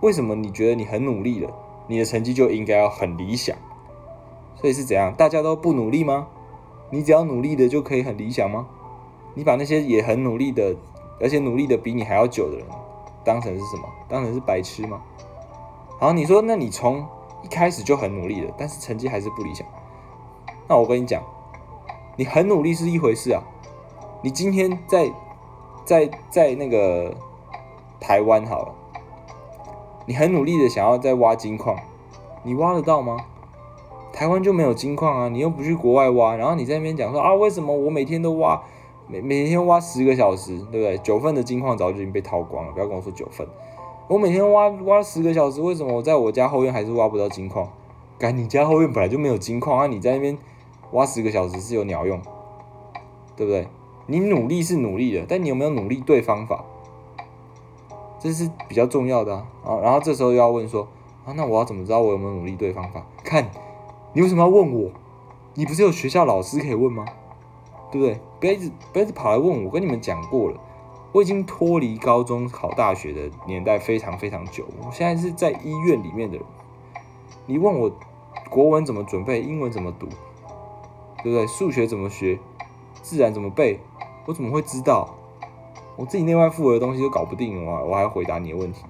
为什么你觉得你很努力了，你的成绩就应该要很理想？所以是怎样？大家都不努力吗？你只要努力的就可以很理想吗？你把那些也很努力的，而且努力的比你还要久的人，当成是什么？当成是白痴吗？好，你说，那你从一开始就很努力了，但是成绩还是不理想。那我跟你讲，你很努力是一回事啊。你今天在在在那个台湾好了，你很努力的想要在挖金矿，你挖得到吗？台湾就没有金矿啊，你又不去国外挖，然后你在那边讲说啊，为什么我每天都挖，每每天挖十个小时，对不对？九份的金矿早就已经被掏光了，不要跟我说九份，我每天挖挖十个小时，为什么我在我家后院还是挖不到金矿？赶你家后院本来就没有金矿啊，你在那边。挖十个小时是有鸟用，对不对？你努力是努力的，但你有没有努力对方法？这是比较重要的啊。然后这时候又要问说啊，那我要怎么知道我有没有努力对方法？看你为什么要问我？你不是有学校老师可以问吗？对不对？不要一直不要一直跑来问我。跟你们讲过了，我已经脱离高中考大学的年代非常非常久。我现在是在医院里面的人。你问我国文怎么准备，英文怎么读？对不对？数学怎么学？自然怎么背？我怎么会知道？我自己内外妇儿的东西都搞不定，我我还回答你的问题？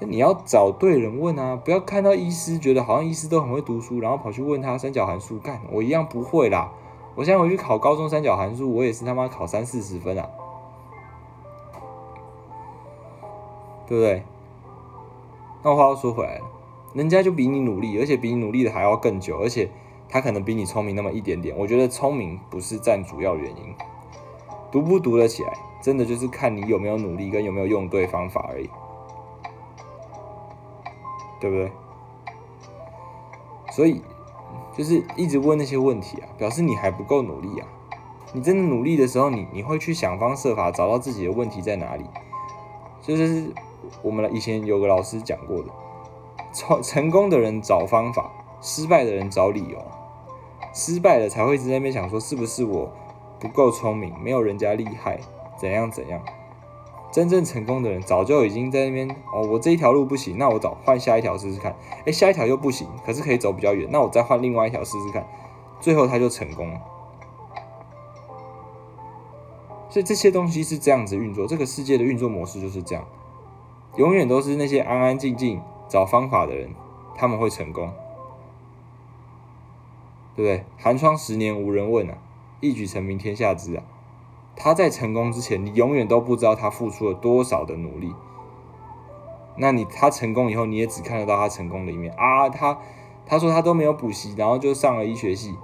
那你要找对人问啊！不要看到医师觉得好像医师都很会读书，然后跑去问他三角函数，干我一样不会啦！我现在回去考高中三角函数，我也是他妈考三四十分啊，对不对？那话又说回来了，人家就比你努力，而且比你努力的还要更久，而且。他可能比你聪明那么一点点，我觉得聪明不是占主要原因，读不读得起来，真的就是看你有没有努力跟有没有用对方法而已，对不对？所以就是一直问那些问题啊，表示你还不够努力啊。你真的努力的时候，你你会去想方设法找到自己的问题在哪里。就是我们以前有个老师讲过的，成成功的人找方法，失败的人找理由。失败了才会一直在那边想说是不是我不够聪明，没有人家厉害，怎样怎样？真正成功的人早就已经在那边哦，我这一条路不行，那我找换下一条试试看。哎，下一条又不行，可是可以走比较远，那我再换另外一条试试看。最后他就成功了。所以这些东西是这样子运作，这个世界的运作模式就是这样，永远都是那些安安静静找方法的人，他们会成功。对不对？寒窗十年无人问啊，一举成名天下知啊。他在成功之前，你永远都不知道他付出了多少的努力。那你他成功以后，你也只看得到他成功的一面啊。他他说他都没有补习，然后就上了医学系。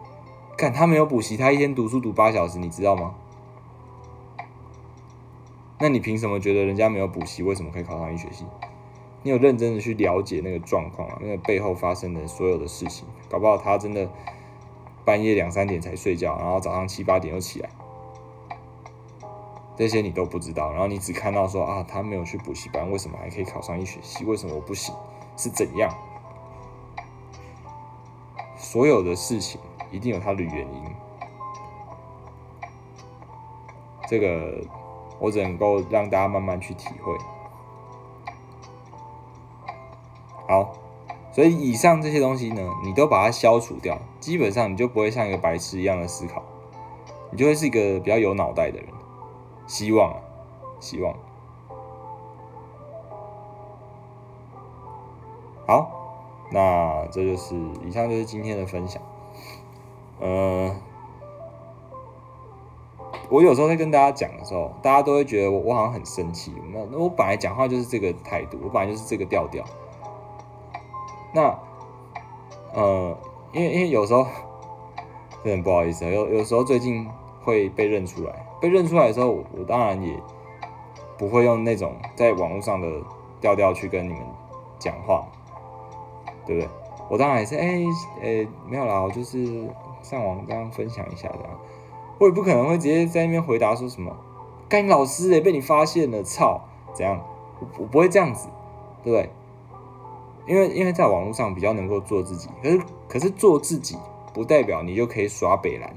看他没有补习，他一天读书读八小时，你知道吗？那你凭什么觉得人家没有补习，为什么可以考上医学系？你有认真的去了解那个状况啊？那个背后发生的所有的事情，搞不好他真的。半夜两三点才睡觉，然后早上七八点又起来，这些你都不知道，然后你只看到说啊，他没有去补习班，为什么还可以考上医学系？为什么我不行？是怎样？所有的事情一定有它的原因，这个我只能够让大家慢慢去体会。好。所以以上这些东西呢，你都把它消除掉，基本上你就不会像一个白痴一样的思考，你就会是一个比较有脑袋的人。希望，希望。好，那这就是以上就是今天的分享。呃，我有时候在跟大家讲的时候，大家都会觉得我我好像很生气。那那我本来讲话就是这个态度，我本来就是这个调调。那，呃，因为因为有时候，真的不好意思，有有时候最近会被认出来，被认出来的时候，我当然也不会用那种在网络上的调调去跟你们讲话，对不对？我当然也是，哎，呃，没有啦，我就是上网这样分享一下的，我也不可能会直接在那边回答说什么，干老师哎，被你发现了，操，怎样？我我不会这样子，对不对？因为因为在网络上比较能够做自己，可是可是做自己不代表你就可以耍北兰，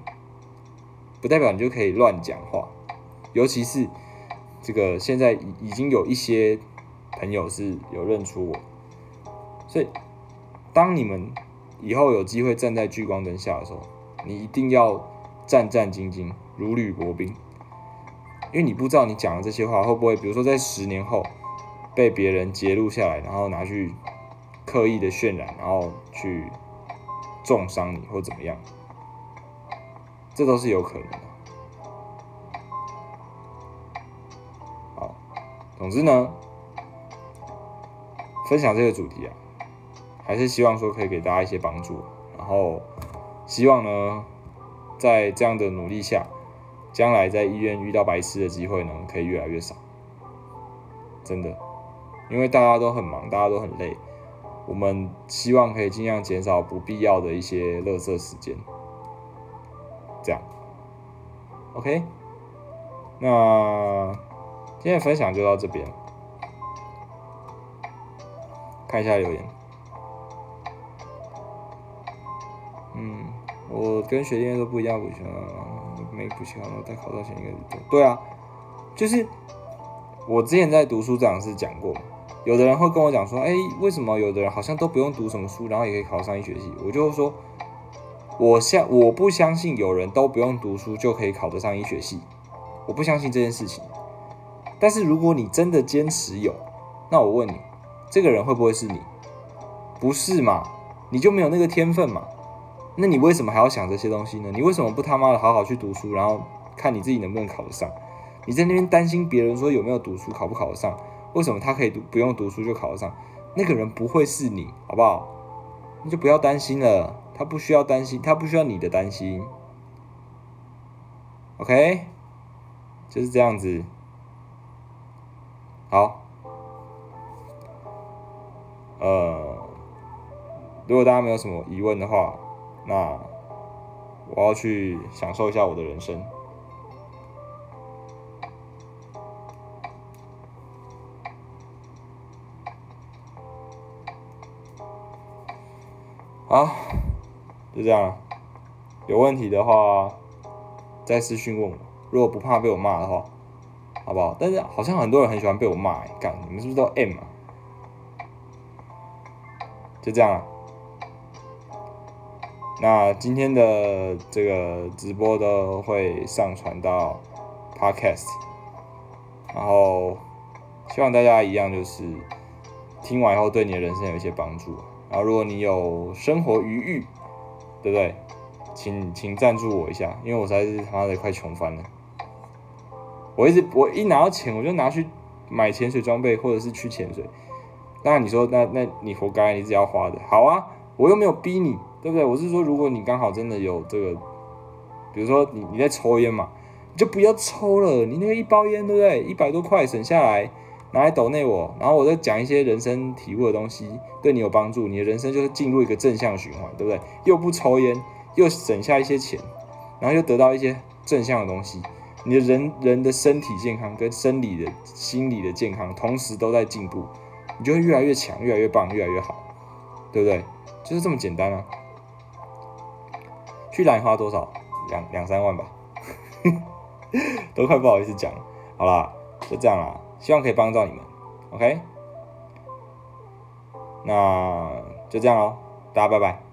不代表你就可以乱讲话，尤其是这个现在已已经有一些朋友是有认出我，所以当你们以后有机会站在聚光灯下的时候，你一定要战战兢兢，如履薄冰，因为你不知道你讲的这些话会不会，比如说在十年后被别人截录下来，然后拿去刻意的渲染，然后去重伤你或怎么样，这都是有可能的。好，总之呢，分享这个主题啊，还是希望说可以给大家一些帮助，然后希望呢，在这样的努力下，将来在医院遇到白痴的机会呢，可以越来越少。真的，因为大家都很忙，大家都很累，我们希望可以尽量减少不必要的一些垃圾时间。这样，OK，那今天的分享就到这边，看一下留言。嗯，我跟学弟都不一样，补习没补习好，再考到前一个。对啊，就是我之前在读书长是讲过，有的人会跟我讲说，哎，为什么有的人好像都不用读什么书，然后也可以考上一学期？我就说，我相我不相信有人都不用读书就可以考得上医学系，我不相信这件事情。但是如果你真的坚持有，那我问你，这个人会不会是你？不是嘛？你就没有那个天分嘛？那你为什么还要想这些东西呢？你为什么不他妈的好好去读书，然后看你自己能不能考得上？你在那边担心别人说有没有读书考不考得上？为什么他可以读不用读书就考得上？那个人不会是你，好不好？那就不要担心了，他不需要担心，他不需要你的担心。OK，就是这样子。好，呃，如果大家没有什么疑问的话。那我要去享受一下我的人生。好，就这样。有问题的话再私信问我。如果不怕被我骂的话，好不好？但是好像很多人很喜欢被我骂，干你们是不是都 M 啊？就这样了。那今天的这个直播都会上传到 Podcast，然后希望大家一样就是听完以后对你的人生有一些帮助。然后如果你有生活余裕，对不对？请请赞助我一下，因为我实在是他妈的快穷翻了。我一直我一拿到钱我就拿去买潜水装备或者是去潜水。那你说那那你活该，你只要花的。好啊，我又没有逼你。对不对？我是说，如果你刚好真的有这个，比如说你你在抽烟嘛，你就不要抽了。你那个一包烟，对不对？一百多块省下来，拿来抖内我，然后我再讲一些人生体悟的东西，对你有帮助，你的人生就是进入一个正向循环，对不对？又不抽烟，又省下一些钱，然后又得到一些正向的东西，你的人人的身体健康跟生理的心理的健康同时都在进步，你就会越来越强，越来越棒，越来越好，对不对？就是这么简单啊。去兰花多少？两两三万吧，都快不好意思讲。好啦，就这样啦，希望可以帮到你们。OK，那就这样喽，大家拜拜。